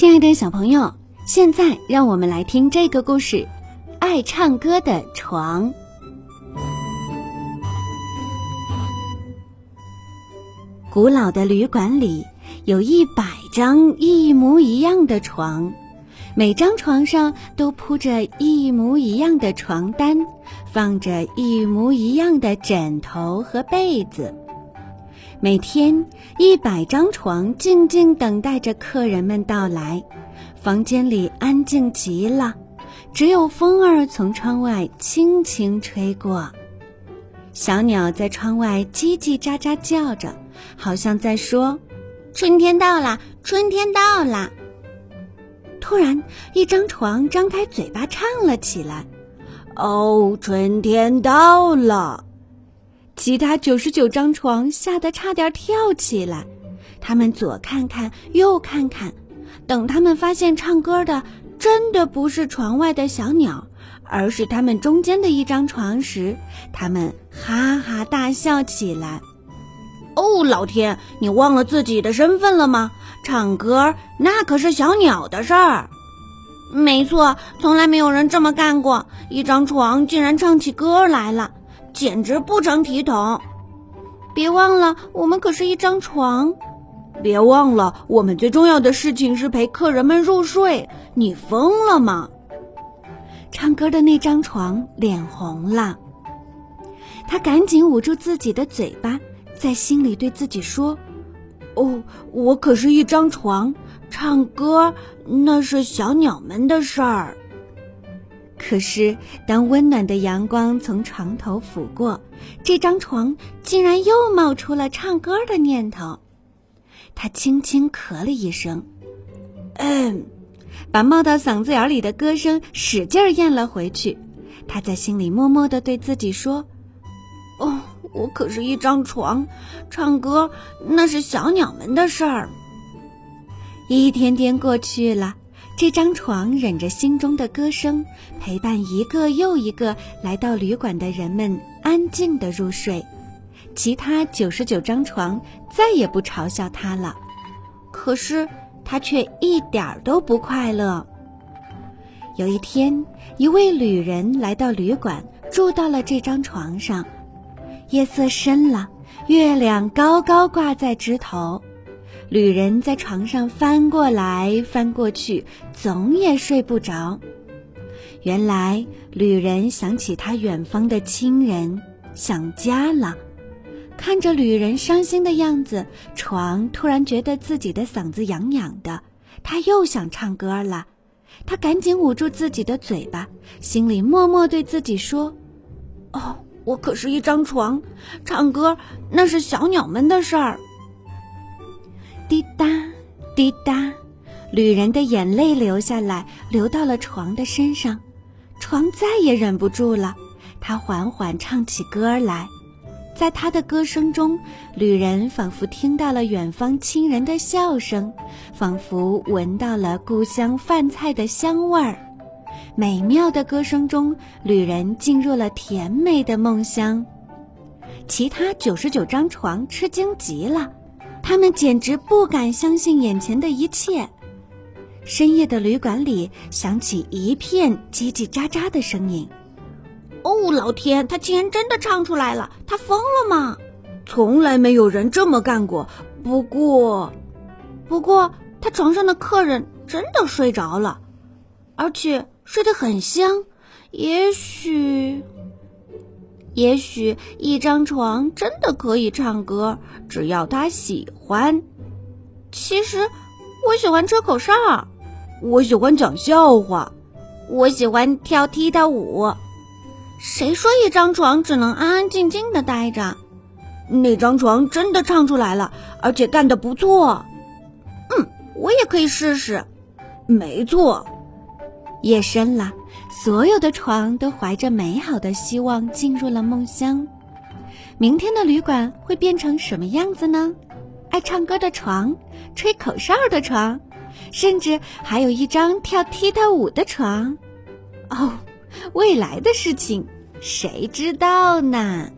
亲爱的小朋友，现在让我们来听这个故事《爱唱歌的床》。古老的旅馆里有一百张一模一样的床，每张床上都铺着一模一样的床单，放着一模一样的枕头和被子。每天，一百张床静静等待着客人们到来，房间里安静极了，只有风儿从窗外轻轻吹过。小鸟在窗外叽叽喳喳叫着，好像在说：“春天到了，春天到了。”突然，一张床张开嘴巴唱了起来：“哦，春天到了。”其他九十九张床吓得差点跳起来，他们左看看，右看看，等他们发现唱歌的真的不是床外的小鸟，而是他们中间的一张床时，他们哈哈大笑起来。哦，老天，你忘了自己的身份了吗？唱歌那可是小鸟的事儿。没错，从来没有人这么干过，一张床竟然唱起歌来了。简直不成体统！别忘了，我们可是一张床。别忘了，我们最重要的事情是陪客人们入睡。你疯了吗？唱歌的那张床脸红了，他赶紧捂住自己的嘴巴，在心里对自己说：“哦，我可是一张床，唱歌那是小鸟们的事儿。”可是，当温暖的阳光从床头拂过，这张床竟然又冒出了唱歌的念头。他轻轻咳了一声，嗯，把冒到嗓子眼里的歌声使劲咽了回去。他在心里默默地对自己说：“哦，我可是一张床，唱歌那是小鸟们的事儿。”一天天过去了。这张床忍着心中的歌声，陪伴一个又一个来到旅馆的人们安静的入睡。其他九十九张床再也不嘲笑他了，可是他却一点儿都不快乐。有一天，一位旅人来到旅馆，住到了这张床上。夜色深了，月亮高高挂在枝头。旅人在床上翻过来翻过去，总也睡不着。原来，旅人想起他远方的亲人，想家了。看着旅人伤心的样子，床突然觉得自己的嗓子痒痒的，他又想唱歌了。他赶紧捂住自己的嘴巴，心里默默对自己说：“哦，我可是一张床，唱歌那是小鸟们的事儿。”滴答，滴答，旅人的眼泪流下来，流到了床的身上。床再也忍不住了，他缓缓唱起歌来。在他的歌声中，旅人仿佛听到了远方亲人的笑声，仿佛闻到了故乡饭菜的香味儿。美妙的歌声中，旅人进入了甜美的梦乡。其他九十九张床吃惊极了。他们简直不敢相信眼前的一切。深夜的旅馆里响起一片叽叽喳喳的声音。哦，老天，他竟然真的唱出来了！他疯了吗？从来没有人这么干过。不过，不过他床上的客人真的睡着了，而且睡得很香。也许。也许一张床真的可以唱歌，只要他喜欢。其实，我喜欢吹口哨，我喜欢讲笑话，我喜欢跳踢踏舞。谁说一张床只能安安静静的待着？那张床真的唱出来了，而且干得不错。嗯，我也可以试试。没错。夜深了。所有的床都怀着美好的希望进入了梦乡。明天的旅馆会变成什么样子呢？爱唱歌的床，吹口哨的床，甚至还有一张跳踢踏舞的床。哦，未来的事情谁知道呢？